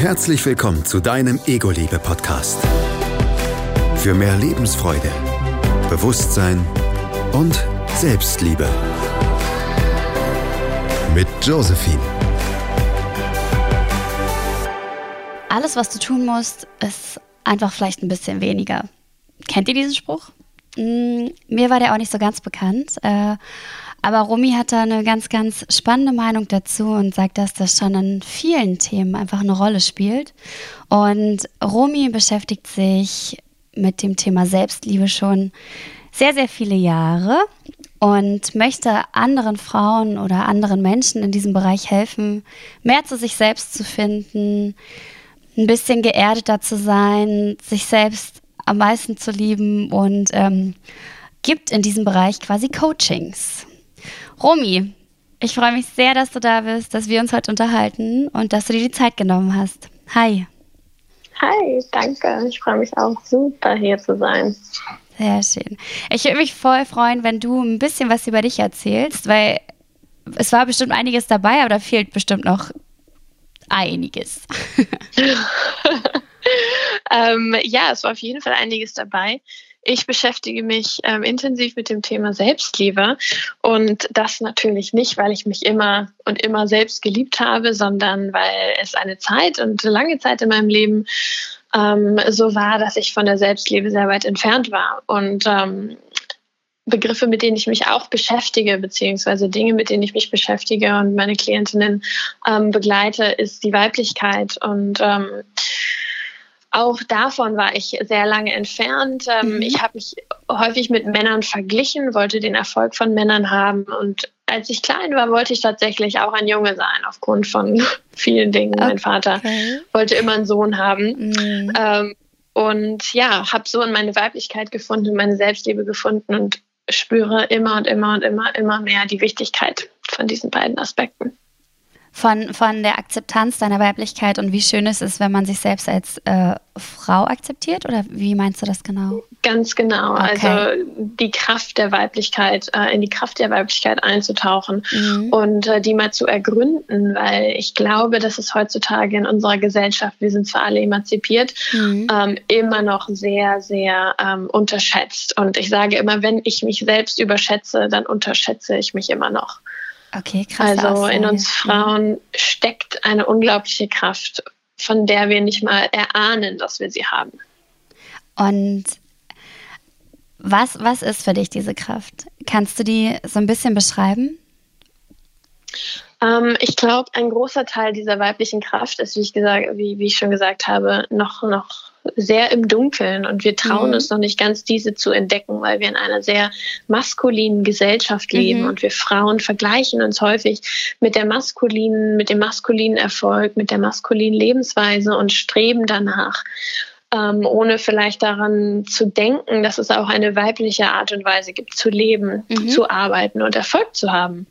Herzlich willkommen zu deinem Ego-Liebe-Podcast. Für mehr Lebensfreude, Bewusstsein und Selbstliebe. Mit Josephine. Alles, was du tun musst, ist einfach vielleicht ein bisschen weniger. Kennt ihr diesen Spruch? Mm, mir war der auch nicht so ganz bekannt. Äh, aber Romy hat da eine ganz, ganz spannende Meinung dazu und sagt, dass das schon in vielen Themen einfach eine Rolle spielt. Und Romy beschäftigt sich mit dem Thema Selbstliebe schon sehr, sehr viele Jahre und möchte anderen Frauen oder anderen Menschen in diesem Bereich helfen, mehr zu sich selbst zu finden, ein bisschen geerdeter zu sein, sich selbst am meisten zu lieben und ähm, gibt in diesem Bereich quasi Coachings. Romy, ich freue mich sehr, dass du da bist, dass wir uns heute unterhalten und dass du dir die Zeit genommen hast. Hi. Hi, danke. Ich freue mich auch super, hier zu sein. Sehr schön. Ich würde mich voll freuen, wenn du ein bisschen was über dich erzählst, weil es war bestimmt einiges dabei, aber da fehlt bestimmt noch einiges. ähm, ja, es war auf jeden Fall einiges dabei. Ich beschäftige mich ähm, intensiv mit dem Thema Selbstliebe und das natürlich nicht, weil ich mich immer und immer selbst geliebt habe, sondern weil es eine Zeit und lange Zeit in meinem Leben ähm, so war, dass ich von der Selbstliebe sehr weit entfernt war und ähm, Begriffe, mit denen ich mich auch beschäftige, beziehungsweise Dinge, mit denen ich mich beschäftige und meine Klientinnen ähm, begleite, ist die Weiblichkeit. Und ähm, auch davon war ich sehr lange entfernt. Ähm, mhm. Ich habe mich häufig mit Männern verglichen, wollte den Erfolg von Männern haben. Und als ich klein war, wollte ich tatsächlich auch ein Junge sein, aufgrund von vielen Dingen. Okay. Mein Vater wollte immer einen Sohn haben. Mhm. Ähm, und ja, habe so in meine Weiblichkeit gefunden, meine Selbstliebe gefunden und spüre immer und immer und immer, immer mehr die Wichtigkeit von diesen beiden Aspekten von, von der Akzeptanz deiner Weiblichkeit und wie schön es ist, wenn man sich selbst als äh, Frau akzeptiert? Oder wie meinst du das genau? Ganz genau. Okay. Also die Kraft der Weiblichkeit, äh, in die Kraft der Weiblichkeit einzutauchen mhm. und äh, die mal zu ergründen, weil ich glaube, dass es heutzutage in unserer Gesellschaft, wir sind zwar alle emanzipiert, mhm. ähm, immer noch sehr, sehr ähm, unterschätzt. Und ich sage immer, wenn ich mich selbst überschätze, dann unterschätze ich mich immer noch. Okay, krass. Also Aussage. in uns Frauen steckt eine unglaubliche Kraft, von der wir nicht mal erahnen, dass wir sie haben. Und was, was ist für dich diese Kraft? Kannst du die so ein bisschen beschreiben? Ähm, ich glaube, ein großer Teil dieser weiblichen Kraft ist, wie ich, gesagt, wie, wie ich schon gesagt habe, noch, noch sehr im Dunkeln und wir trauen mhm. uns noch nicht ganz, diese zu entdecken, weil wir in einer sehr maskulinen Gesellschaft leben mhm. und wir Frauen vergleichen uns häufig mit der maskulinen, mit dem maskulinen Erfolg, mit der maskulinen Lebensweise und streben danach. Ähm, ohne vielleicht daran zu denken, dass es auch eine weibliche Art und Weise gibt, zu leben, mhm. zu arbeiten und Erfolg zu haben.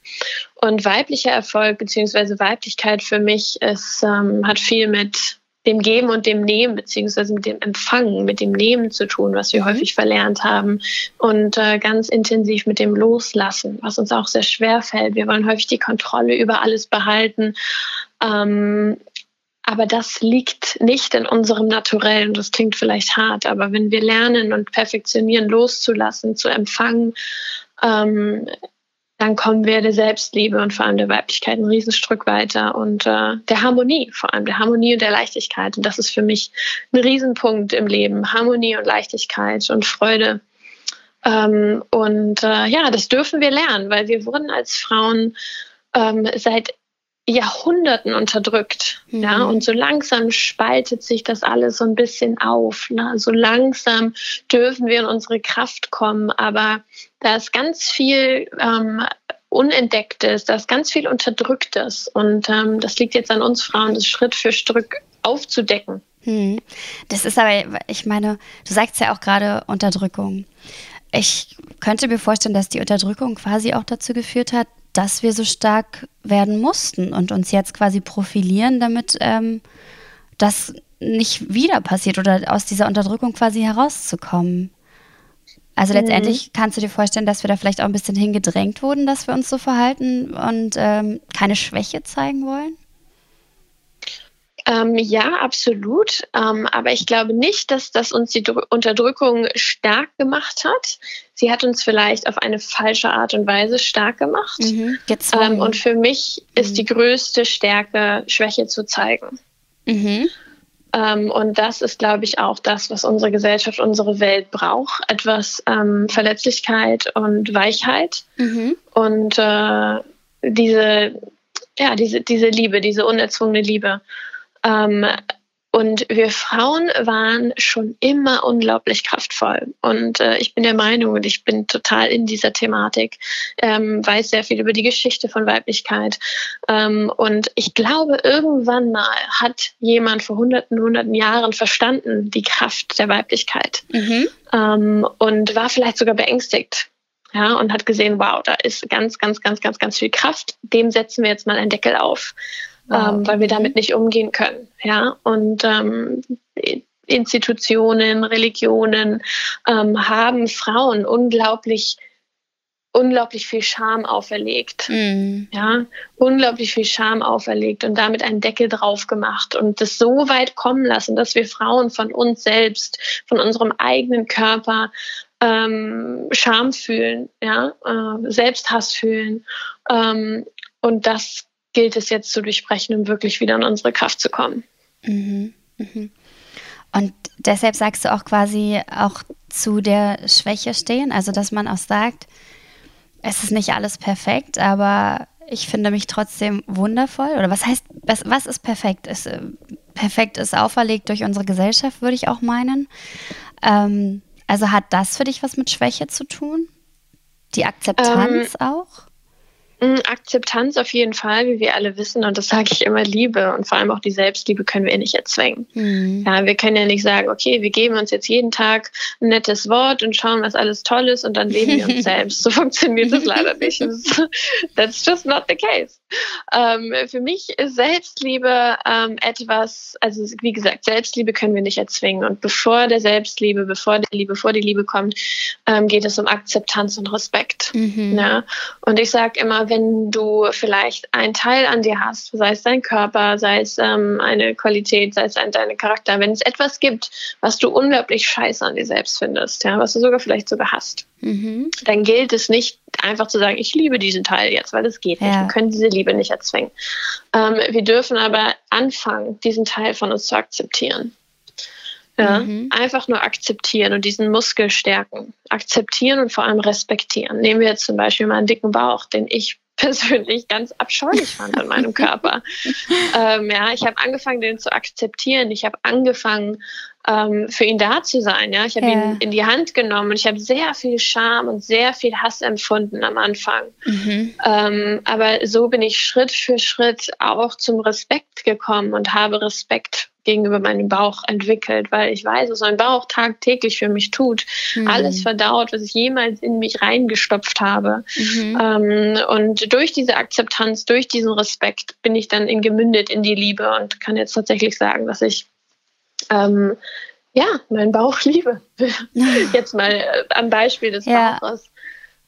Und weiblicher Erfolg bzw. Weiblichkeit für mich ist, ähm, hat viel mit dem Geben und dem Nehmen, beziehungsweise mit dem Empfangen, mit dem Nehmen zu tun, was wir mhm. häufig verlernt haben. Und äh, ganz intensiv mit dem Loslassen, was uns auch sehr schwer fällt. Wir wollen häufig die Kontrolle über alles behalten. Ähm, aber das liegt nicht in unserem Naturellen. Das klingt vielleicht hart, aber wenn wir lernen und perfektionieren, loszulassen, zu empfangen, ähm, dann kommen wir der Selbstliebe und vor allem der Weiblichkeit ein Riesenstück weiter und äh, der Harmonie, vor allem der Harmonie und der Leichtigkeit. Und das ist für mich ein Riesenpunkt im Leben. Harmonie und Leichtigkeit und Freude. Ähm, und äh, ja, das dürfen wir lernen, weil wir wurden als Frauen ähm, seit Jahrhunderten unterdrückt. Mhm. Ja, und so langsam spaltet sich das alles so ein bisschen auf. Ne? So langsam dürfen wir in unsere Kraft kommen, aber da ist ganz viel ähm, Unentdecktes, da ist ganz viel Unterdrücktes. Und ähm, das liegt jetzt an uns Frauen, das Schritt für Schritt aufzudecken. Hm. Das ist aber, ich meine, du sagst ja auch gerade Unterdrückung. Ich könnte mir vorstellen, dass die Unterdrückung quasi auch dazu geführt hat, dass wir so stark werden mussten und uns jetzt quasi profilieren, damit ähm, das nicht wieder passiert oder aus dieser Unterdrückung quasi herauszukommen. Also mhm. letztendlich kannst du dir vorstellen, dass wir da vielleicht auch ein bisschen hingedrängt wurden, dass wir uns so verhalten und ähm, keine Schwäche zeigen wollen? Ähm, ja, absolut. Ähm, aber ich glaube nicht, dass das uns die Dr Unterdrückung stark gemacht hat. Sie hat uns vielleicht auf eine falsche Art und Weise stark gemacht. Mhm, ähm, und für mich mhm. ist die größte Stärke, Schwäche zu zeigen. Mhm. Ähm, und das ist, glaube ich, auch das, was unsere Gesellschaft, unsere Welt braucht. Etwas ähm, Verletzlichkeit und Weichheit. Mhm. Und äh, diese, ja, diese, diese Liebe, diese unerzwungene Liebe. Ähm, und wir Frauen waren schon immer unglaublich kraftvoll. Und äh, ich bin der Meinung, und ich bin total in dieser Thematik, ähm, weiß sehr viel über die Geschichte von Weiblichkeit. Ähm, und ich glaube, irgendwann mal hat jemand vor hunderten, hunderten Jahren verstanden die Kraft der Weiblichkeit mhm. ähm, und war vielleicht sogar beängstigt. Ja, und hat gesehen, wow, da ist ganz, ganz, ganz, ganz, ganz viel Kraft. Dem setzen wir jetzt mal einen Deckel auf ähm, weil wir damit nicht umgehen können. Ja, und ähm, Institutionen, Religionen ähm, haben Frauen unglaublich unglaublich viel Scham auferlegt. Mm. Ja, unglaublich viel Scham auferlegt und damit einen Deckel drauf gemacht und das so weit kommen lassen, dass wir Frauen von uns selbst, von unserem eigenen Körper ähm, Scham fühlen, ja, äh, Selbsthass fühlen. Ähm, und das gilt es jetzt zu durchbrechen, um wirklich wieder in unsere Kraft zu kommen. Mhm. Mhm. Und deshalb sagst du auch quasi auch zu der Schwäche stehen, also dass man auch sagt, es ist nicht alles perfekt, aber ich finde mich trotzdem wundervoll. Oder was heißt, was, was ist perfekt? Ist, äh, perfekt ist auferlegt durch unsere Gesellschaft, würde ich auch meinen. Ähm, also hat das für dich was mit Schwäche zu tun? Die Akzeptanz ähm, auch? Mm, Akzeptanz auf jeden Fall, wie wir alle wissen, und das sage ich immer, Liebe und vor allem auch die Selbstliebe können wir nicht erzwingen. Mhm. Ja, wir können ja nicht sagen, okay, wir geben uns jetzt jeden Tag ein nettes Wort und schauen, was alles toll ist und dann leben wir uns selbst. So funktioniert das leider nicht. That's just not the case. Ähm, für mich ist Selbstliebe ähm, etwas, also wie gesagt, Selbstliebe können wir nicht erzwingen. Und bevor der Selbstliebe, bevor die Liebe, bevor die Liebe kommt, ähm, geht es um Akzeptanz und Respekt. Mhm. Ja? Und ich sage immer, wenn du vielleicht einen Teil an dir hast, sei es dein Körper, sei es ähm, eine Qualität, sei es ein, deine Charakter, wenn es etwas gibt, was du unglaublich scheiße an dir selbst findest, ja, was du sogar vielleicht sogar hast, mhm. dann gilt es nicht einfach zu sagen, ich liebe diesen Teil jetzt, weil das geht nicht. Ja. Wir können diese Liebe nicht erzwingen. Ähm, wir dürfen aber anfangen, diesen Teil von uns zu akzeptieren. Ja, mhm. Einfach nur akzeptieren und diesen Muskel stärken. Akzeptieren und vor allem respektieren. Nehmen wir jetzt zum Beispiel mal einen dicken Bauch, den ich persönlich ganz abscheulich fand an meinem Körper. ähm, ja, ich habe angefangen, den zu akzeptieren. Ich habe angefangen, ähm, für ihn da zu sein. Ja, ich habe ja. ihn in die Hand genommen und ich habe sehr viel Scham und sehr viel Hass empfunden am Anfang. Mhm. Ähm, aber so bin ich Schritt für Schritt auch zum Respekt gekommen und habe Respekt gegenüber meinem Bauch entwickelt, weil ich weiß, was mein Bauch tagtäglich für mich tut. Mhm. Alles verdaut, was ich jemals in mich reingestopft habe. Mhm. Ähm, und durch diese Akzeptanz, durch diesen Respekt bin ich dann in gemündet in die Liebe und kann jetzt tatsächlich sagen, dass ich ähm, ja, meinen Bauch liebe. Jetzt mal äh, am Beispiel des ja. Bauches.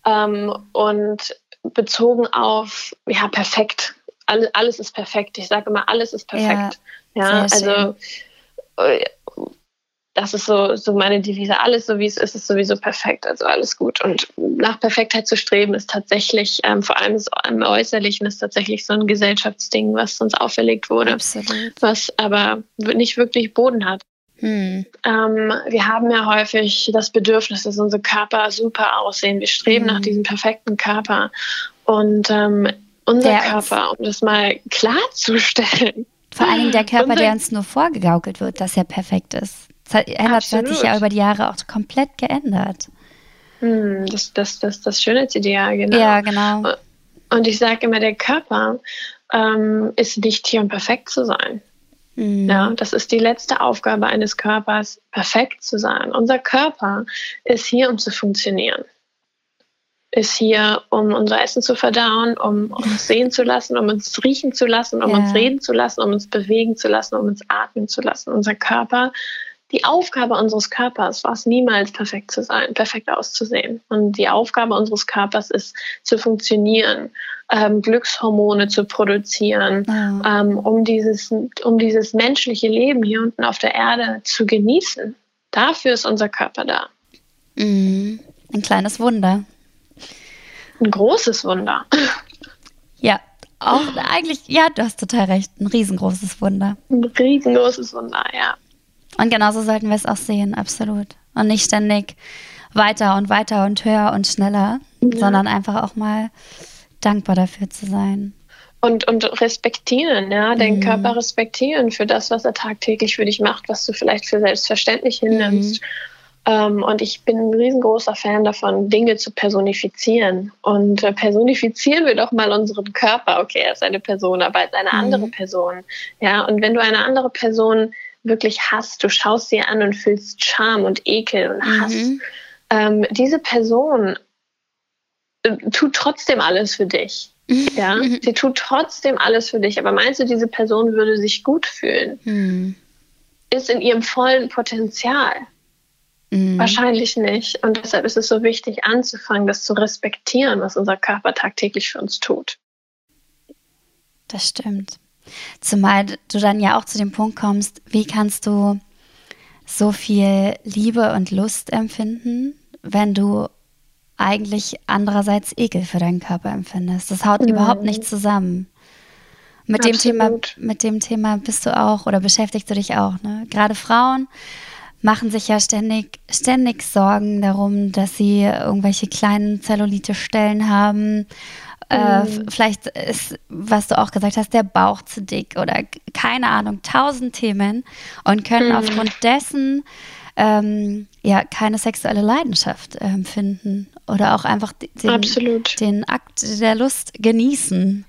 Ähm, und bezogen auf, ja, perfekt. All, alles ist perfekt. Ich sage immer, alles ist perfekt. Ja, ja also äh, das ist so, so meine Devise. Alles so wie es ist, ist sowieso perfekt. Also alles gut. Und nach Perfektheit zu streben, ist tatsächlich, ähm, vor allem im Äußerlichen, ist tatsächlich so ein Gesellschaftsding, was uns auferlegt wurde. Absolut. Was aber nicht wirklich Boden hat. Hm. Ähm, wir haben ja häufig das Bedürfnis, dass unsere Körper super aussehen. Wir streben hm. nach diesem perfekten Körper. Und ähm, unser der Körper, um das mal klarzustellen. Vor allem der Körper, der uns nur vorgegaukelt wird, dass er perfekt ist. Das hat, sich ja über die Jahre auch komplett geändert. Hm, das, das, das, das Schönheitsideal, genau. Ja, genau. Und ich sage immer, der Körper ähm, ist nicht hier, um perfekt zu sein. Mhm. Ja, das ist die letzte Aufgabe eines Körpers, perfekt zu sein. Unser Körper ist hier, um zu funktionieren. Ist hier, um unser Essen zu verdauen, um uns sehen zu lassen, um uns riechen zu lassen, um ja. uns reden zu lassen, um uns bewegen zu lassen, um uns atmen zu lassen. Unser Körper die Aufgabe unseres Körpers war es niemals perfekt zu sein, perfekt auszusehen. Und die Aufgabe unseres Körpers ist zu funktionieren, ähm, Glückshormone zu produzieren, ja. ähm, um, dieses, um dieses menschliche Leben hier unten auf der Erde zu genießen. Dafür ist unser Körper da. Mhm. Ein kleines Wunder. Ein großes Wunder. Ja, auch eigentlich, ja, du hast total recht. Ein riesengroßes Wunder. Ein riesengroßes Wunder, ja. Und genauso sollten wir es auch sehen, absolut. Und nicht ständig weiter und weiter und höher und schneller, ja. sondern einfach auch mal dankbar dafür zu sein. Und, und respektieren, ja, den mhm. Körper respektieren für das, was er tagtäglich für dich macht, was du vielleicht für selbstverständlich hinnimmst. Mhm. Ähm, und ich bin ein riesengroßer Fan davon, Dinge zu personifizieren. Und äh, personifizieren wir doch mal unseren Körper. Okay, er ist eine Person, aber er ist eine mhm. andere Person. Ja, und wenn du eine andere Person wirklich hast, du schaust sie an und fühlst Scham und Ekel und Hass, mhm. ähm, diese Person äh, tut trotzdem alles für dich. Ja, mhm. sie tut trotzdem alles für dich. Aber meinst du, diese Person würde sich gut fühlen? Mhm. Ist in ihrem vollen Potenzial? Mhm. Wahrscheinlich nicht. Und deshalb ist es so wichtig, anzufangen, das zu respektieren, was unser Körper tagtäglich für uns tut. Das stimmt. Zumal du dann ja auch zu dem Punkt kommst, wie kannst du so viel Liebe und Lust empfinden, wenn du eigentlich andererseits Ekel für deinen Körper empfindest. Das haut mhm. überhaupt nicht zusammen. Mit dem, Thema, mit dem Thema bist du auch oder beschäftigst du dich auch. Ne? Gerade Frauen machen sich ja ständig, ständig Sorgen darum, dass sie irgendwelche kleinen Zellulite-Stellen haben. Äh, mhm. vielleicht ist, was du auch gesagt hast, der Bauch zu dick oder keine Ahnung, tausend Themen und können mhm. aufgrund dessen ähm, ja keine sexuelle Leidenschaft empfinden ähm, oder auch einfach den, den Akt der Lust genießen.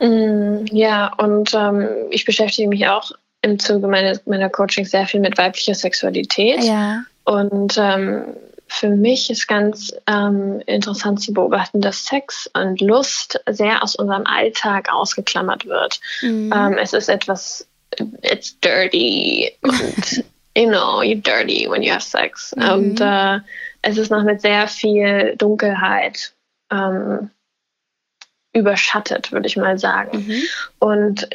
Mhm, ja, und ähm, ich beschäftige mich auch im Zuge meiner, meiner Coaching sehr viel mit weiblicher Sexualität. Ja. Und ähm, für mich ist ganz ähm, interessant zu beobachten, dass Sex und Lust sehr aus unserem Alltag ausgeklammert wird. Mhm. Ähm, es ist etwas, it's dirty und you know, you're dirty when you have sex. Mhm. Und äh, es ist noch mit sehr viel Dunkelheit ähm, überschattet, würde ich mal sagen. Mhm. Und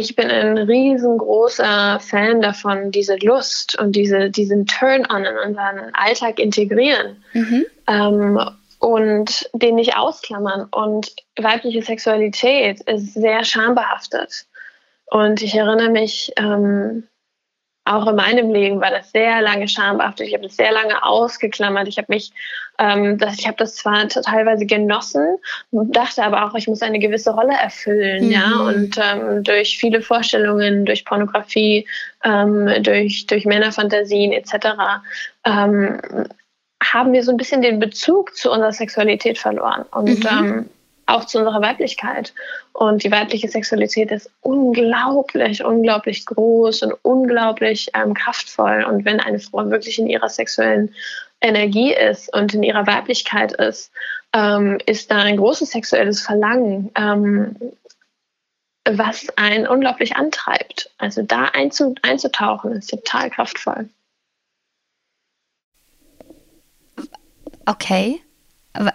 ich bin ein riesengroßer Fan davon, diese Lust und diese, diesen Turn-on in unseren Alltag integrieren mhm. ähm, und den nicht ausklammern. Und weibliche Sexualität ist sehr schambehaftet. Und ich erinnere mich, ähm, auch in meinem Leben war das sehr lange schambehaftet. Ich habe das sehr lange ausgeklammert. Ich habe mich, ähm, das, ich habe das zwar teilweise genossen, dachte aber auch, ich muss eine gewisse Rolle erfüllen, mhm. ja. Und ähm, durch viele Vorstellungen, durch Pornografie, ähm, durch durch Männerfantasien etc. Ähm, haben wir so ein bisschen den Bezug zu unserer Sexualität verloren. Und mhm. ähm, auch zu unserer Weiblichkeit. Und die weibliche Sexualität ist unglaublich, unglaublich groß und unglaublich ähm, kraftvoll. Und wenn eine Frau wirklich in ihrer sexuellen Energie ist und in ihrer Weiblichkeit ist, ähm, ist da ein großes sexuelles Verlangen, ähm, was einen unglaublich antreibt. Also da einzu einzutauchen ist total kraftvoll. Okay.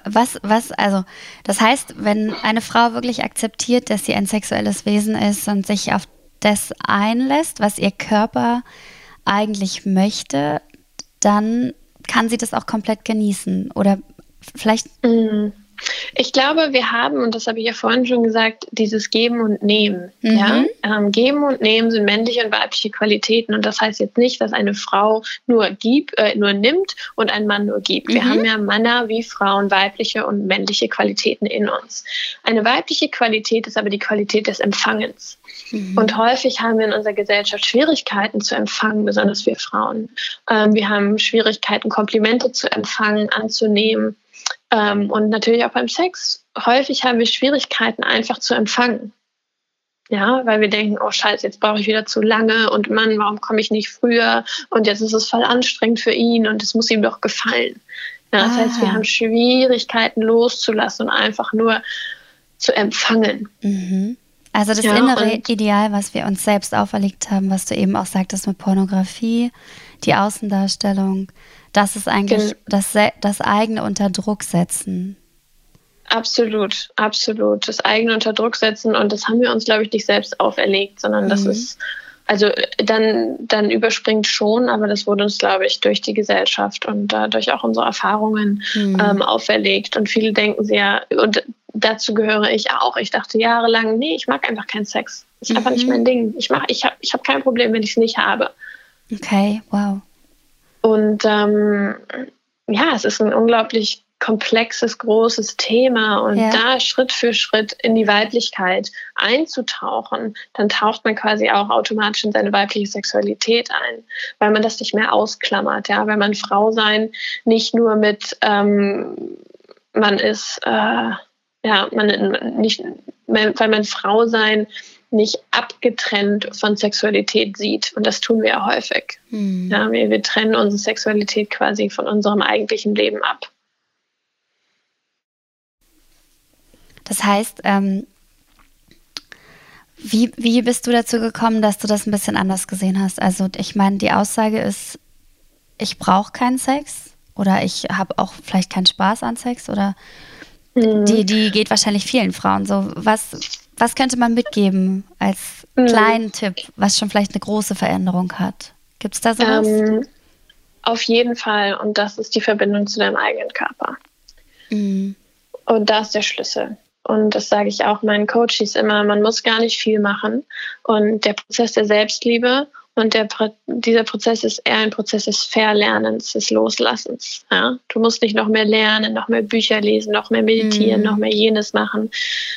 Was, was, also, das heißt, wenn eine Frau wirklich akzeptiert, dass sie ein sexuelles Wesen ist und sich auf das einlässt, was ihr Körper eigentlich möchte, dann kann sie das auch komplett genießen. Oder vielleicht. Mhm. Ich glaube, wir haben, und das habe ich ja vorhin schon gesagt, dieses Geben und Nehmen. Mhm. Ja? Ähm, Geben und Nehmen sind männliche und weibliche Qualitäten. Und das heißt jetzt nicht, dass eine Frau nur gibt, äh, nur nimmt und ein Mann nur gibt. Wir mhm. haben ja Männer wie Frauen weibliche und männliche Qualitäten in uns. Eine weibliche Qualität ist aber die Qualität des Empfangens. Mhm. Und häufig haben wir in unserer Gesellschaft Schwierigkeiten zu empfangen, besonders wir Frauen. Ähm, wir haben Schwierigkeiten, Komplimente zu empfangen, anzunehmen. Ähm, und natürlich auch beim Sex. Häufig haben wir Schwierigkeiten, einfach zu empfangen. Ja, weil wir denken, oh Scheiße, jetzt brauche ich wieder zu lange und Mann, warum komme ich nicht früher? Und jetzt ist es voll anstrengend für ihn und es muss ihm doch gefallen. Ja, das ah. heißt, wir ah. haben Schwierigkeiten loszulassen und einfach nur zu empfangen. Mhm. Also das ja, innere Ideal, was wir uns selbst auferlegt haben, was du eben auch sagtest mit Pornografie, die Außendarstellung, das ist eigentlich das, das eigene unter Druck setzen. Absolut, absolut. Das eigene unter Druck setzen und das haben wir uns, glaube ich, nicht selbst auferlegt, sondern mhm. das ist, also dann, dann überspringt schon, aber das wurde uns, glaube ich, durch die Gesellschaft und dadurch auch unsere Erfahrungen mhm. ähm, auferlegt. Und viele denken sehr, und dazu gehöre ich auch. Ich dachte jahrelang, nee, ich mag einfach keinen Sex. Das ist mhm. einfach nicht mhm. mein Ding. Ich, ich habe ich hab kein Problem, wenn ich es nicht habe. Okay, wow. Und ähm, ja, es ist ein unglaublich komplexes, großes Thema und ja. da Schritt für Schritt in die Weiblichkeit einzutauchen, dann taucht man quasi auch automatisch in seine weibliche Sexualität ein, weil man das nicht mehr ausklammert, ja, weil man Frau sein nicht nur mit ähm, man ist äh, ja, man nicht, weil man Frau sein nicht abgetrennt von Sexualität sieht. Und das tun wir ja häufig. Hm. Ja, wir, wir trennen unsere Sexualität quasi von unserem eigentlichen Leben ab. Das heißt, ähm, wie, wie bist du dazu gekommen, dass du das ein bisschen anders gesehen hast? Also ich meine, die Aussage ist, ich brauche keinen Sex oder ich habe auch vielleicht keinen Spaß an Sex oder Mhm. Die, die geht wahrscheinlich vielen Frauen so. Was, was könnte man mitgeben als mhm. kleinen Tipp, was schon vielleicht eine große Veränderung hat? Gibt es da sowas? Ähm, auf jeden Fall. Und das ist die Verbindung zu deinem eigenen Körper. Mhm. Und da ist der Schlüssel. Und das sage ich auch meinen Coaches immer, man muss gar nicht viel machen. Und der Prozess der Selbstliebe und der, dieser Prozess ist eher ein Prozess des Verlernens, des Loslassens. Ja? Du musst nicht noch mehr lernen, noch mehr Bücher lesen, noch mehr meditieren, mhm. noch mehr jenes machen,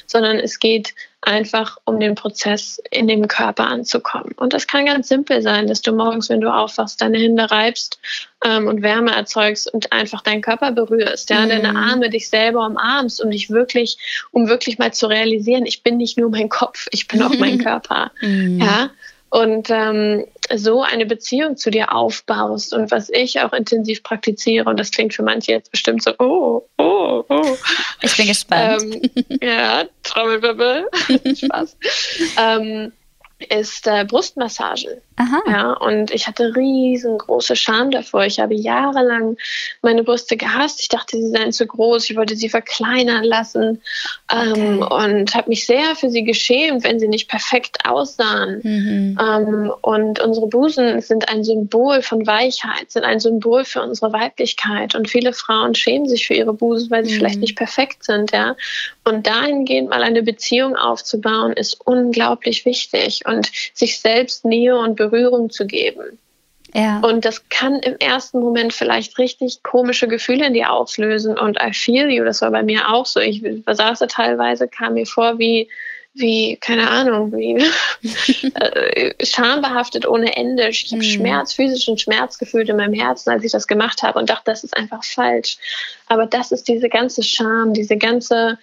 sondern es geht einfach um den Prozess in dem Körper anzukommen. Und das kann ganz simpel sein, dass du morgens, wenn du aufwachst, deine Hände reibst ähm, und Wärme erzeugst und einfach deinen Körper berührst, ja, mhm. deine Arme dich selber umarmst, um dich wirklich, um wirklich mal zu realisieren, ich bin nicht nur mein Kopf, ich bin auch mein Körper. Mhm. Ja, und ähm, so eine Beziehung zu dir aufbaust und was ich auch intensiv praktiziere und das klingt für manche jetzt bestimmt so oh oh oh. Ich bin gespannt. Ähm, ja Trommelwirbel. Spaß. Ähm, ist äh, Brustmassage. Aha. Ja, und ich hatte riesengroße Scham davor. Ich habe jahrelang meine Brüste gehasst. Ich dachte, sie seien zu groß. Ich wollte sie verkleinern lassen ähm, okay. und habe mich sehr für sie geschämt, wenn sie nicht perfekt aussahen. Mhm. Ähm, und unsere Busen sind ein Symbol von Weichheit, sind ein Symbol für unsere Weiblichkeit. Und viele Frauen schämen sich für ihre Busen, weil sie mhm. vielleicht nicht perfekt sind. Ja, und dahingehend mal eine Beziehung aufzubauen, ist unglaublich wichtig und sich selbst Nähe und Berührung zu geben. Ja. Und das kann im ersten Moment vielleicht richtig komische Gefühle in dir auslösen. Und I feel you, das war bei mir auch so. Ich saß teilweise, kam mir vor wie, wie, keine Ahnung, wie äh, schambehaftet ohne Ende. Ich habe mhm. Schmerz, physischen Schmerz gefühlt in meinem Herzen, als ich das gemacht habe und dachte, das ist einfach falsch. Aber das ist diese ganze Scham, diese ganze,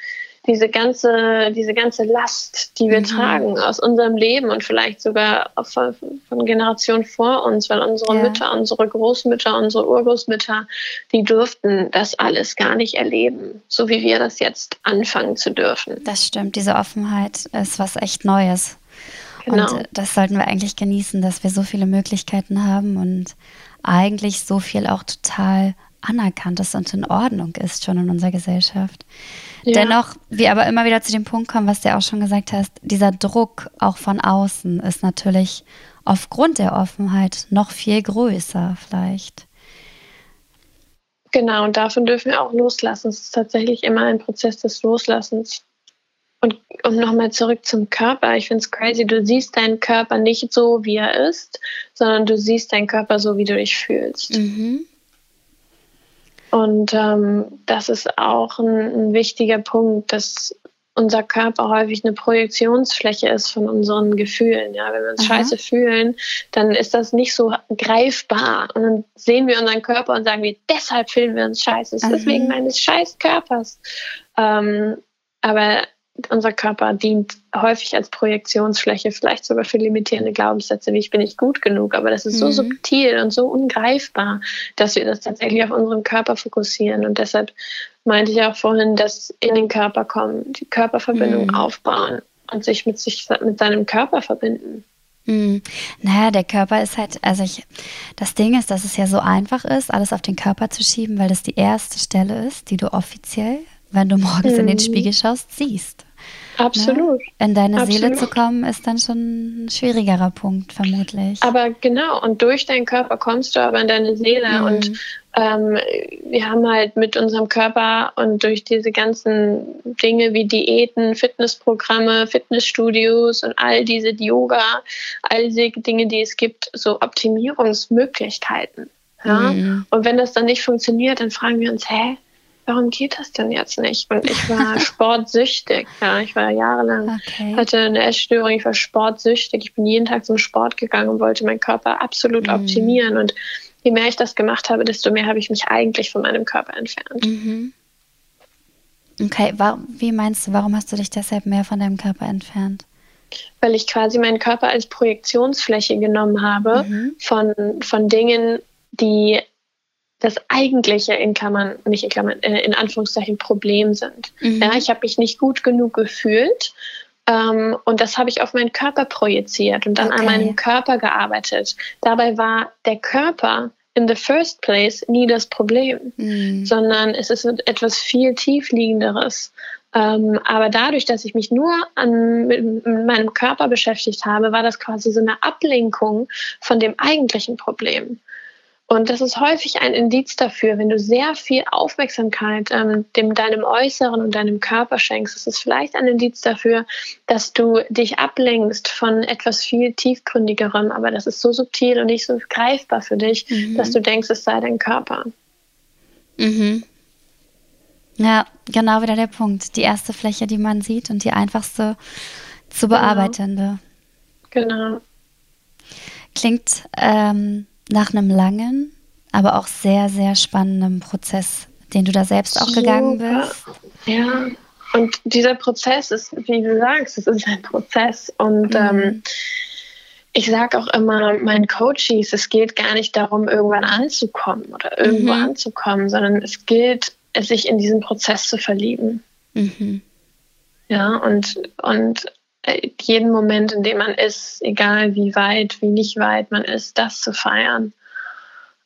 diese ganze, diese ganze Last, die wir mhm. tragen aus unserem Leben und vielleicht sogar von, von Generationen vor uns, weil unsere ja. Mütter, unsere Großmütter, unsere Urgroßmütter, die durften das alles gar nicht erleben, so wie wir das jetzt anfangen zu dürfen. Das stimmt, diese Offenheit ist was echt Neues. Genau. Und das sollten wir eigentlich genießen, dass wir so viele Möglichkeiten haben und eigentlich so viel auch total anerkannt ist und in Ordnung ist schon in unserer Gesellschaft. Ja. Dennoch, wir aber immer wieder zu dem Punkt kommen, was du auch schon gesagt hast, dieser Druck auch von außen ist natürlich aufgrund der Offenheit noch viel größer vielleicht. Genau, und davon dürfen wir auch loslassen. Es ist tatsächlich immer ein Prozess des Loslassens. Und, und nochmal zurück zum Körper. Ich finde es crazy, du siehst deinen Körper nicht so, wie er ist, sondern du siehst deinen Körper so, wie du dich fühlst. Mhm. Und ähm, das ist auch ein, ein wichtiger Punkt, dass unser Körper häufig eine Projektionsfläche ist von unseren Gefühlen. Ja, wenn wir uns Aha. scheiße fühlen, dann ist das nicht so greifbar. Und dann sehen wir unseren Körper und sagen wir, deshalb fühlen wir uns scheiße. Das ist deswegen meines scheiß Körpers. Ähm, aber unser Körper dient häufig als Projektionsfläche, vielleicht sogar für limitierende Glaubenssätze, wie ich bin nicht gut genug. Aber das ist mhm. so subtil und so ungreifbar, dass wir das tatsächlich auf unseren Körper fokussieren. Und deshalb meinte ich auch vorhin, dass in den Körper kommen, die Körperverbindung mhm. aufbauen und sich mit sich mit seinem Körper verbinden. Hm. Naja, der Körper ist halt, also ich, das Ding ist, dass es ja so einfach ist, alles auf den Körper zu schieben, weil das die erste Stelle ist, die du offiziell, wenn du morgens mhm. in den mhm. Spiegel schaust, siehst. Absolut. Ne? In deine Absolut. Seele zu kommen, ist dann schon ein schwierigerer Punkt, vermutlich. Aber genau, und durch deinen Körper kommst du aber in deine Seele. Mhm. Und ähm, wir haben halt mit unserem Körper und durch diese ganzen Dinge wie Diäten, Fitnessprogramme, Fitnessstudios und all diese Yoga, all diese Dinge, die es gibt, so Optimierungsmöglichkeiten. Ja? Mhm. Und wenn das dann nicht funktioniert, dann fragen wir uns, hä, warum geht das denn jetzt nicht? Und ich war sportsüchtig. Ja, ich war jahrelang, okay. hatte eine Essstörung, ich war sportsüchtig. Ich bin jeden Tag zum Sport gegangen und wollte meinen Körper absolut mhm. optimieren. Und je mehr ich das gemacht habe, desto mehr habe ich mich eigentlich von meinem Körper entfernt. Mhm. Okay, wie meinst du, warum hast du dich deshalb mehr von deinem Körper entfernt? Weil ich quasi meinen Körper als Projektionsfläche genommen habe mhm. von, von Dingen, die das eigentliche in Klammern, nicht in Klammern, äh, in Anführungszeichen Problem sind. Mhm. Ja, ich habe mich nicht gut genug gefühlt ähm, und das habe ich auf meinen Körper projiziert und dann okay. an meinem Körper gearbeitet. Dabei war der Körper in the first place nie das Problem, mhm. sondern es ist etwas viel tiefliegenderes. Ähm, aber dadurch, dass ich mich nur an mit meinem Körper beschäftigt habe, war das quasi so eine Ablenkung von dem eigentlichen Problem. Und das ist häufig ein Indiz dafür, wenn du sehr viel Aufmerksamkeit ähm, dem, deinem Äußeren und deinem Körper schenkst, ist es vielleicht ein Indiz dafür, dass du dich ablenkst von etwas viel tiefgründigerem, aber das ist so subtil und nicht so greifbar für dich, mhm. dass du denkst, es sei dein Körper. Mhm. Ja, genau wieder der Punkt. Die erste Fläche, die man sieht und die einfachste zu genau. bearbeitende. Genau. genau. Klingt ähm, nach einem langen, aber auch sehr, sehr spannenden Prozess, den du da selbst auch Super. gegangen bist. Ja, und dieser Prozess ist, wie du sagst, es ist ein Prozess. Und mhm. ähm, ich sage auch immer meinen Coaches, es geht gar nicht darum, irgendwann anzukommen oder irgendwo mhm. anzukommen, sondern es gilt, sich in diesen Prozess zu verlieben. Mhm. Ja, und, und jeden Moment, in dem man ist, egal wie weit, wie nicht weit man ist, das zu feiern.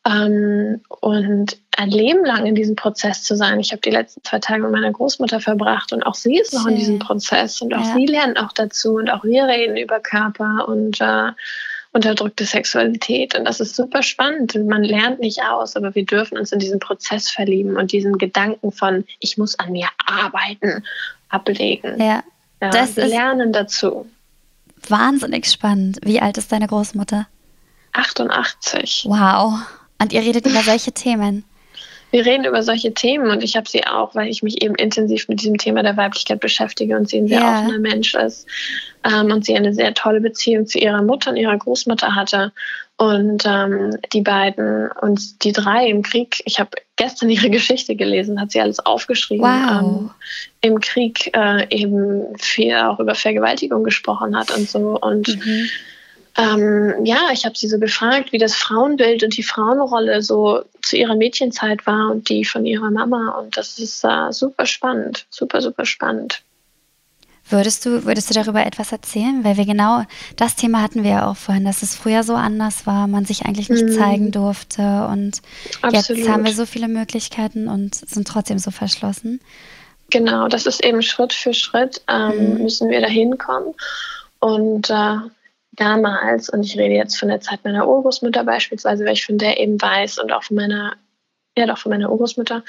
Ähm, und ein Leben lang in diesem Prozess zu sein. Ich habe die letzten zwei Tage mit meiner Großmutter verbracht und auch sie ist noch Schön. in diesem Prozess und auch ja. sie lernt auch dazu und auch wir reden über Körper und äh, unterdrückte Sexualität und das ist super spannend. Man lernt nicht aus, aber wir dürfen uns in diesen Prozess verlieben und diesen Gedanken von ich muss an mir arbeiten ablegen. Ja. Ja, das wir lernen dazu. Wahnsinnig spannend. Wie alt ist deine Großmutter? 88. Wow. Und ihr redet über solche Themen. Wir reden über solche Themen und ich habe sie auch, weil ich mich eben intensiv mit diesem Thema der Weiblichkeit beschäftige und sie ein sehr ja. offener Mensch ist ähm, und sie eine sehr tolle Beziehung zu ihrer Mutter und ihrer Großmutter hatte. Und ähm, die beiden und die drei im Krieg, ich habe gestern ihre Geschichte gelesen, hat sie alles aufgeschrieben, wow. ähm, im Krieg äh, eben viel auch über Vergewaltigung gesprochen hat und so. Und mhm. ähm, ja, ich habe sie so gefragt, wie das Frauenbild und die Frauenrolle so zu ihrer Mädchenzeit war und die von ihrer Mama. Und das ist äh, super spannend, super, super spannend. Würdest du, würdest du darüber etwas erzählen? Weil wir genau das Thema hatten wir ja auch vorhin, dass es früher so anders war, man sich eigentlich nicht mhm. zeigen durfte und Absolut. jetzt haben wir so viele Möglichkeiten und sind trotzdem so verschlossen. Genau, das ist eben Schritt für Schritt ähm, mhm. müssen wir da hinkommen. Und äh, damals, und ich rede jetzt von der Zeit meiner Urgroßmutter beispielsweise, weil ich von der eben weiß und auch von meiner ja doch von meiner Urgroßmutter,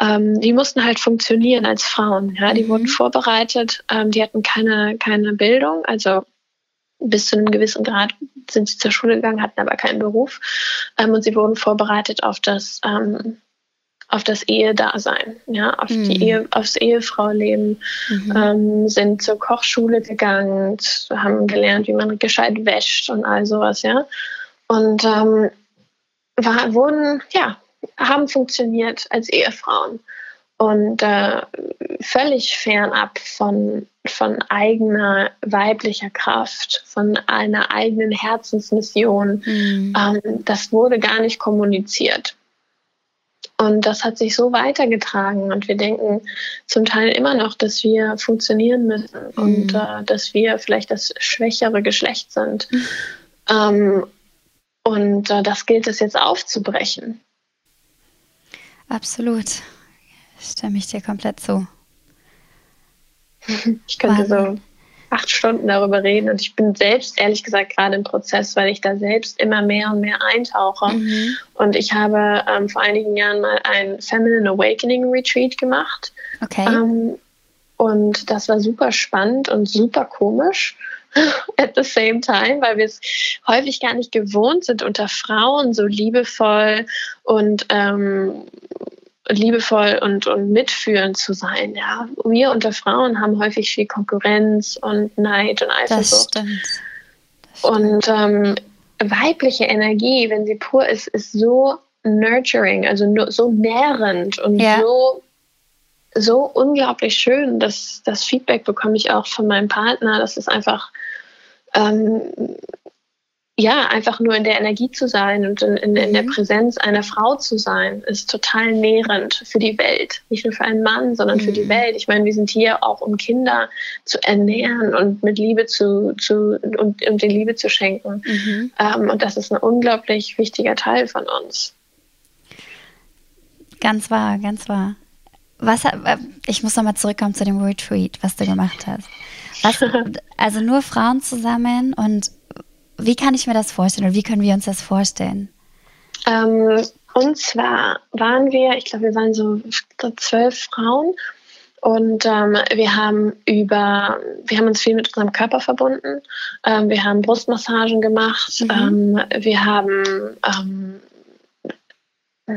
ähm, die mussten halt funktionieren als Frauen. Ja? Die mhm. wurden vorbereitet, ähm, die hatten keine, keine Bildung, also bis zu einem gewissen Grad sind sie zur Schule gegangen, hatten aber keinen Beruf ähm, und sie wurden vorbereitet auf das ähm, auf das Ehedasein, ja, auf mhm. die Ehe, aufs Ehefrauleben, mhm. ähm, sind zur Kochschule gegangen, haben gelernt, wie man gescheit wäscht und all sowas, ja. Und ähm, war, wurden, ja, haben funktioniert als Ehefrauen und äh, völlig fernab von, von eigener weiblicher Kraft, von einer eigenen Herzensmission. Mhm. Ähm, das wurde gar nicht kommuniziert. Und das hat sich so weitergetragen und wir denken zum Teil immer noch, dass wir funktionieren müssen mhm. und äh, dass wir vielleicht das schwächere Geschlecht sind. Mhm. Ähm, und äh, das gilt es jetzt aufzubrechen. Absolut. Stimme ich dir komplett zu. Ich könnte Wahnsinn. so acht Stunden darüber reden und ich bin selbst ehrlich gesagt gerade im Prozess, weil ich da selbst immer mehr und mehr eintauche. Mhm. Und ich habe ähm, vor einigen Jahren mal ein Feminine Awakening Retreat gemacht. Okay. Ähm, und das war super spannend und super komisch at the same time, weil wir es häufig gar nicht gewohnt sind, unter Frauen so liebevoll und ähm, liebevoll und, und mitfühlend zu sein. Ja, wir unter Frauen haben häufig viel Konkurrenz und Neid und Eifersucht. Das stimmt. Das stimmt. Und ähm, weibliche Energie, wenn sie pur ist, ist so nurturing, also so nährend und ja. so so unglaublich schön. Das, das Feedback bekomme ich auch von meinem Partner. Das ist einfach ähm, ja, einfach nur in der Energie zu sein und in, in, in, der mhm. Präsenz einer Frau zu sein, ist total nährend für die Welt. Nicht nur für einen Mann, sondern mhm. für die mhm. Welt. Ich meine, wir sind hier auch, um Kinder zu ernähren und mit Liebe zu, zu und um die Liebe zu schenken. Mhm. Ähm, und das ist ein unglaublich wichtiger Teil von uns. Ganz wahr, ganz wahr. Was, äh, ich muss nochmal zurückkommen zu dem Retreat, was du gemacht hast. Was, also nur Frauen zusammen und wie kann ich mir das vorstellen oder wie können wir uns das vorstellen? Ähm, und zwar waren wir, ich glaube, wir waren so zwölf Frauen und ähm, wir haben über, wir haben uns viel mit unserem Körper verbunden. Ähm, wir haben Brustmassagen gemacht. Mhm. Ähm, wir haben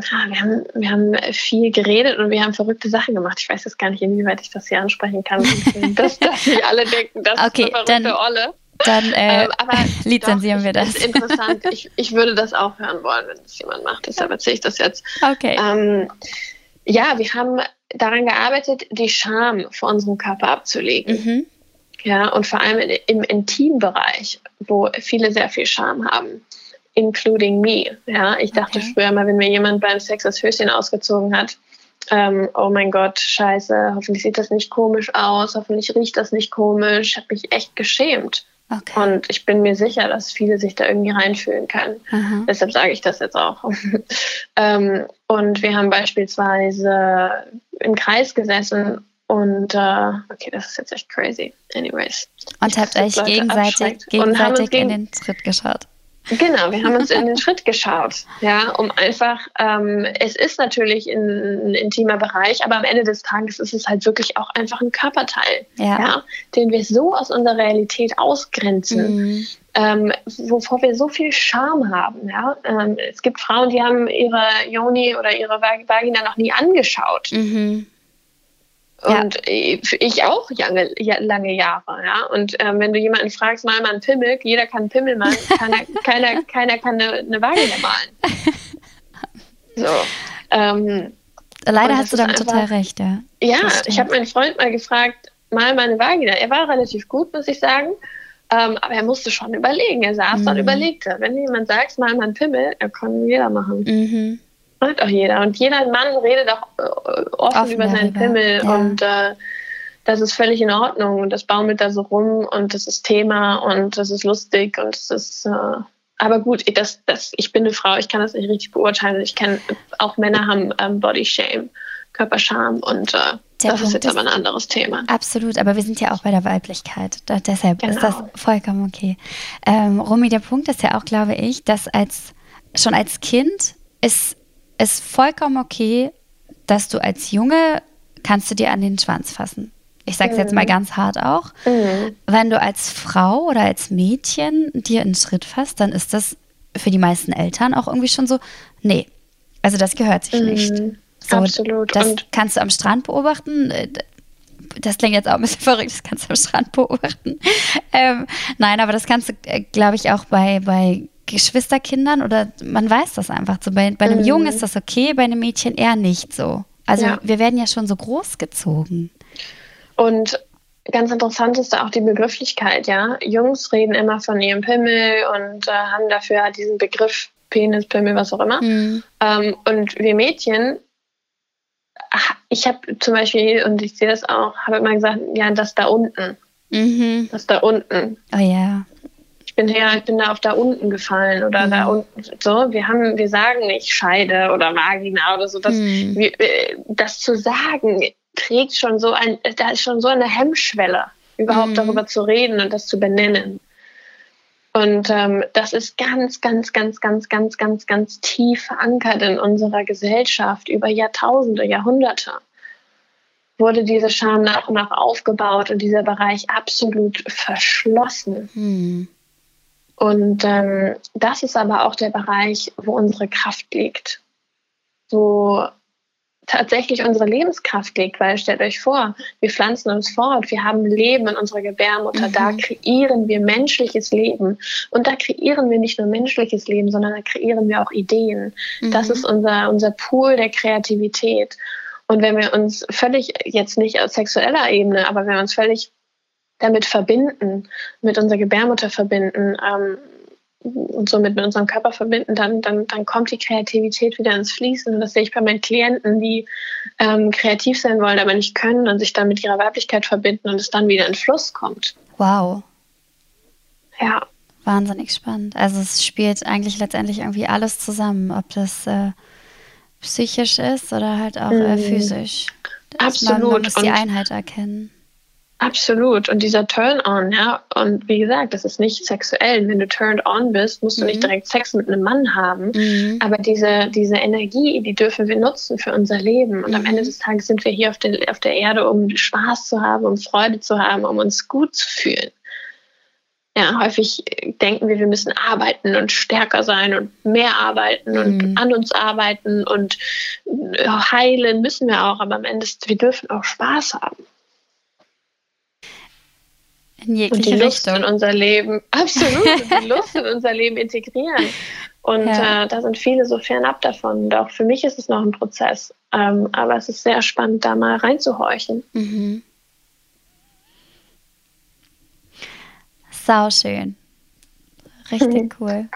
ähm, wir haben, wir haben viel geredet und wir haben verrückte Sachen gemacht. Ich weiß jetzt gar nicht, inwieweit ich das hier ansprechen kann, dass, dass nicht alle denken, das okay, ist eine verrückte dann, Olle. Dann äh, ähm, aber lizenzieren doch, wir das. ist interessant. Ich, ich würde das auch hören wollen, wenn es jemand macht. Deshalb erzähle ich das jetzt. Okay. Ähm, ja, wir haben daran gearbeitet, die Scham vor unserem Körper abzulegen. Mhm. Ja, und vor allem im Intimbereich, wo viele sehr viel Scham haben, including me. Ja, ich dachte okay. früher mal, wenn mir jemand beim Sex das Höschen ausgezogen hat, ähm, oh mein Gott, scheiße, hoffentlich sieht das nicht komisch aus, hoffentlich riecht das nicht komisch. Ich habe mich echt geschämt. Okay. Und ich bin mir sicher, dass viele sich da irgendwie reinfühlen können. Mhm. Deshalb sage ich das jetzt auch. ähm, und wir haben beispielsweise im Kreis gesessen und äh, okay, das ist jetzt echt crazy. Anyways. Und habt euch gegenseitig, gegenseitig in den Schritt geschaut. Genau, wir haben uns in den Schritt geschaut, ja, um einfach, ähm, es ist natürlich ein, ein, intimer Bereich, aber am Ende des Tages ist es halt wirklich auch einfach ein Körperteil, ja, ja den wir so aus unserer Realität ausgrenzen, mhm. ähm, wovor wir so viel Scham haben, ja. Ähm, es gibt Frauen, die haben ihre Joni oder ihre Vagina noch nie angeschaut. Mhm. Und ja. ich auch lange, lange Jahre, ja. Und ähm, wenn du jemanden fragst, mal mal einen Pimmel, jeder kann einen Pimmel malen, keiner, keiner, keiner kann eine, eine Vagina malen. So. Ähm, Leider hast du damit einfach, total recht, ja. Ja, ich habe meinen Freund mal gefragt, mal meine Vagina. Er war relativ gut, muss ich sagen. Ähm, aber er musste schon überlegen. Er saß mhm. und überlegte. Wenn jemand sagt, mal mal einen Pimmel, er kann jeder machen. Mhm macht auch jeder. Und jeder Mann redet auch äh, offen, offen über seinen Pimmel ja. und äh, das ist völlig in Ordnung und das baumelt da so rum und das ist Thema und das ist lustig und es ist äh, aber gut, das, das, ich bin eine Frau, ich kann das nicht richtig beurteilen. Ich kenne auch Männer haben ähm, Body Shame, Körperscham und äh, das Punkt ist jetzt aber ein anderes Thema. Absolut, aber wir sind ja auch bei der Weiblichkeit. Da, deshalb genau. ist das vollkommen okay. Ähm, Romy, der Punkt ist ja auch, glaube ich, dass als schon als Kind ist ist vollkommen okay, dass du als Junge kannst du dir an den Schwanz fassen. Ich sage es mhm. jetzt mal ganz hart auch. Mhm. Wenn du als Frau oder als Mädchen dir einen Schritt fasst, dann ist das für die meisten Eltern auch irgendwie schon so, nee, also das gehört sich mhm. nicht. So, Absolut. Das Und kannst du am Strand beobachten. Das klingt jetzt auch ein bisschen verrückt, das kannst du am Strand beobachten. Ähm, nein, aber das kannst du, äh, glaube ich, auch bei, bei Geschwisterkindern oder man weiß das einfach so. Bei, bei einem mhm. Jungen ist das okay, bei einem Mädchen eher nicht so. Also ja. wir werden ja schon so großgezogen. Und ganz interessant ist da auch die Begrifflichkeit, ja. Jungs reden immer von ihrem Pimmel und äh, haben dafür diesen Begriff Penis, Pimmel, was auch immer. Mhm. Ähm, und wir Mädchen ich habe zum Beispiel, und ich sehe das auch, habe immer gesagt, ja, das da unten. Mhm. Das da unten. Oh ja. Ich bin ja, ich bin da auf da unten gefallen oder mhm. da unten. So, wir haben, wir sagen nicht Scheide oder Vagina oder so. Das, mhm. wir, äh, das zu sagen, trägt schon so ein, da ist schon so eine Hemmschwelle, überhaupt mhm. darüber zu reden und das zu benennen. Und ähm, das ist ganz, ganz, ganz, ganz, ganz, ganz, ganz tief verankert in unserer Gesellschaft über Jahrtausende, Jahrhunderte. Wurde diese Scham nach und nach aufgebaut und dieser Bereich absolut verschlossen. Hm. Und ähm, das ist aber auch der Bereich, wo unsere Kraft liegt. Wo tatsächlich unsere Lebenskraft liegt, weil stellt euch vor, wir pflanzen uns fort, wir haben Leben in unserer Gebärmutter, mhm. da kreieren wir menschliches Leben und da kreieren wir nicht nur menschliches Leben, sondern da kreieren wir auch Ideen. Mhm. Das ist unser, unser Pool der Kreativität. Und wenn wir uns völlig, jetzt nicht aus sexueller Ebene, aber wenn wir uns völlig damit verbinden, mit unserer Gebärmutter verbinden, ähm, und somit mit unserem Körper verbinden, dann, dann, dann kommt die Kreativität wieder ins Fließen. Und das sehe ich bei meinen Klienten, die ähm, kreativ sein wollen, aber nicht können und sich dann mit ihrer Weiblichkeit verbinden und es dann wieder in Fluss kommt. Wow. Ja. Wahnsinnig spannend. Also es spielt eigentlich letztendlich irgendwie alles zusammen, ob das äh, psychisch ist oder halt auch äh, mhm. physisch. Absolut. Man, man muss die Einheit erkennen. Absolut. Und dieser Turn-on, ja, und wie gesagt, das ist nicht sexuell. Wenn du turned on bist, musst du mhm. nicht direkt Sex mit einem Mann haben. Mhm. Aber diese, diese Energie, die dürfen wir nutzen für unser Leben. Und mhm. am Ende des Tages sind wir hier auf, den, auf der Erde, um Spaß zu haben, um Freude zu haben, um uns gut zu fühlen. Ja, häufig denken wir, wir müssen arbeiten und stärker sein und mehr arbeiten und mhm. an uns arbeiten und heilen müssen wir auch. Aber am Ende, ist, wir dürfen auch Spaß haben. In jegliche und die Lust Richtung. in unser Leben, absolut, die Lust in unser Leben integrieren. Und ja. äh, da sind viele so fernab davon. Und auch für mich ist es noch ein Prozess. Ähm, aber es ist sehr spannend, da mal reinzuhorchen. Mhm. Sau schön. Richtig mhm. cool.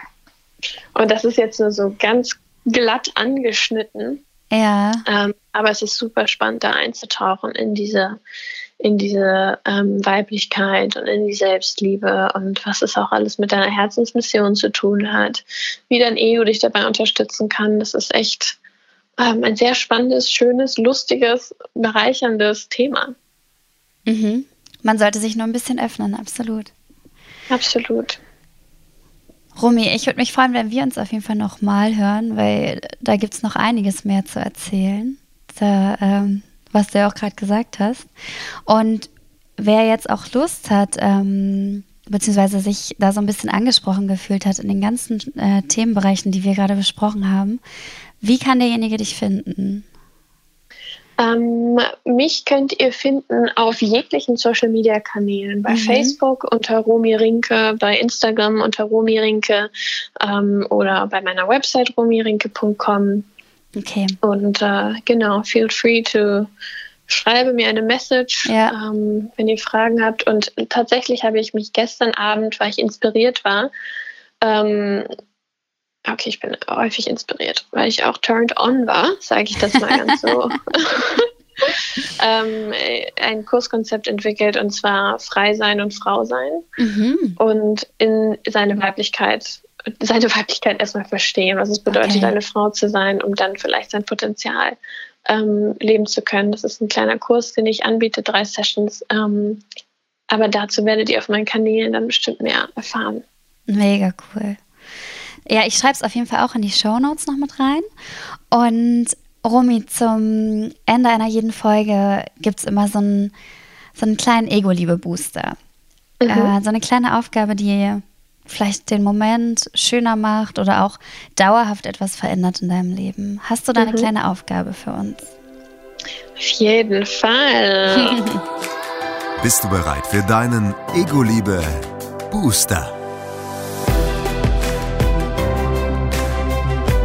Und das ist jetzt nur so ganz glatt angeschnitten. Ja. Ähm, aber es ist super spannend, da einzutauchen in diese in diese ähm, Weiblichkeit und in die Selbstliebe und was es auch alles mit deiner Herzensmission zu tun hat, wie dein Ego dich dabei unterstützen kann. Das ist echt ähm, ein sehr spannendes, schönes, lustiges, bereicherndes Thema. Mhm. Man sollte sich nur ein bisschen öffnen, absolut. Absolut. Rumi, ich würde mich freuen, wenn wir uns auf jeden Fall nochmal hören, weil da gibt es noch einiges mehr zu erzählen. Da ähm, was du ja auch gerade gesagt hast. Und wer jetzt auch Lust hat, ähm, beziehungsweise sich da so ein bisschen angesprochen gefühlt hat in den ganzen äh, Themenbereichen, die wir gerade besprochen haben, wie kann derjenige dich finden? Ähm, mich könnt ihr finden auf jeglichen Social Media Kanälen. Bei mhm. Facebook unter Romi Rinke, bei Instagram unter Romi Rinke ähm, oder bei meiner Website romirinke.com. Okay. Und äh, genau, feel free to schreibe mir eine Message, ja. ähm, wenn ihr Fragen habt. Und tatsächlich habe ich mich gestern Abend, weil ich inspiriert war, ähm, okay, ich bin häufig inspiriert, weil ich auch turned on war, sage ich das mal ganz so. ähm, ein Kurskonzept entwickelt und zwar Frei sein und Frau sein mhm. und in seine Weiblichkeit seine Weiblichkeit erstmal verstehen, was es bedeutet, okay. eine Frau zu sein, um dann vielleicht sein Potenzial ähm, leben zu können. Das ist ein kleiner Kurs, den ich anbiete, drei Sessions. Ähm, aber dazu werdet ihr auf meinen Kanälen dann bestimmt mehr erfahren. Mega cool. Ja, ich schreibe es auf jeden Fall auch in die Show Notes noch mit rein. Und Romy, zum Ende einer jeden Folge gibt es immer so einen, so einen kleinen Ego-Liebe-Booster. Mhm. Äh, so eine kleine Aufgabe, die vielleicht den Moment schöner macht oder auch dauerhaft etwas verändert in deinem Leben. Hast du da eine mhm. kleine Aufgabe für uns? Auf jeden Fall. Bist du bereit für deinen Ego-Liebe Booster?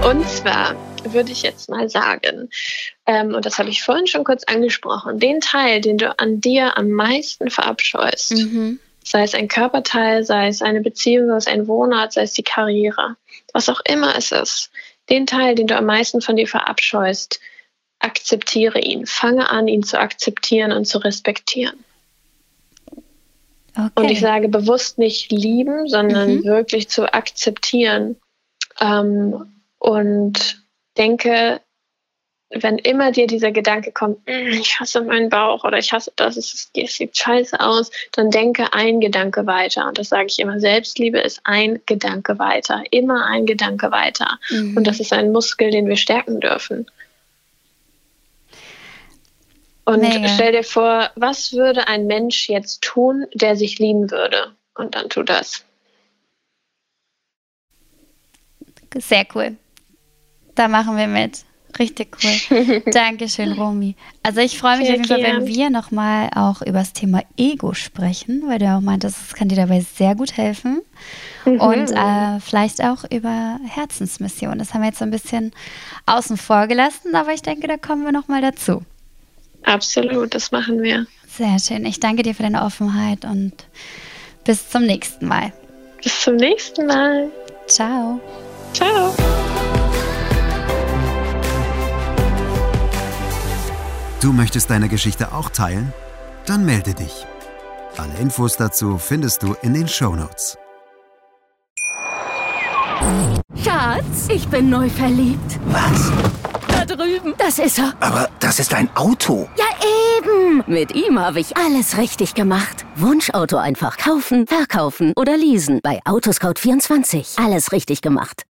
Und zwar würde ich jetzt mal sagen, ähm, und das habe ich vorhin schon kurz angesprochen, den Teil, den du an dir am meisten verabscheust, mhm sei es ein Körperteil, sei es eine Beziehung, sei es ein Wohnort, sei es die Karriere, was auch immer es ist, den Teil, den du am meisten von dir verabscheust, akzeptiere ihn. Fange an, ihn zu akzeptieren und zu respektieren. Okay. Und ich sage bewusst nicht lieben, sondern mhm. wirklich zu akzeptieren. Ähm, und denke, wenn immer dir dieser Gedanke kommt, hm, ich hasse meinen Bauch oder ich hasse das, es, es sieht scheiße aus, dann denke ein Gedanke weiter. Und das sage ich immer, Selbstliebe ist ein Gedanke weiter, immer ein Gedanke weiter. Mhm. Und das ist ein Muskel, den wir stärken dürfen. Und Mega. stell dir vor, was würde ein Mensch jetzt tun, der sich lieben würde? Und dann tu das. Sehr cool. Da machen wir mit. Richtig cool. Dankeschön, Romy. Also ich freue mich Sehr auf jeden Fall, wenn wir nochmal auch über das Thema Ego sprechen, weil du auch meintest, das kann dir dabei sehr gut helfen. Mhm. Und äh, vielleicht auch über Herzensmission. Das haben wir jetzt so ein bisschen außen vor gelassen, aber ich denke, da kommen wir nochmal dazu. Absolut, das machen wir. Sehr schön. Ich danke dir für deine Offenheit und bis zum nächsten Mal. Bis zum nächsten Mal. Ciao. Ciao. Du möchtest deine Geschichte auch teilen? Dann melde dich. Alle Infos dazu findest du in den Show Notes. Schatz, ich bin neu verliebt. Was? Da drüben. Das ist er. Aber das ist ein Auto. Ja, eben. Mit ihm habe ich alles richtig gemacht. Wunschauto einfach kaufen, verkaufen oder leasen. Bei Autoscout24. Alles richtig gemacht.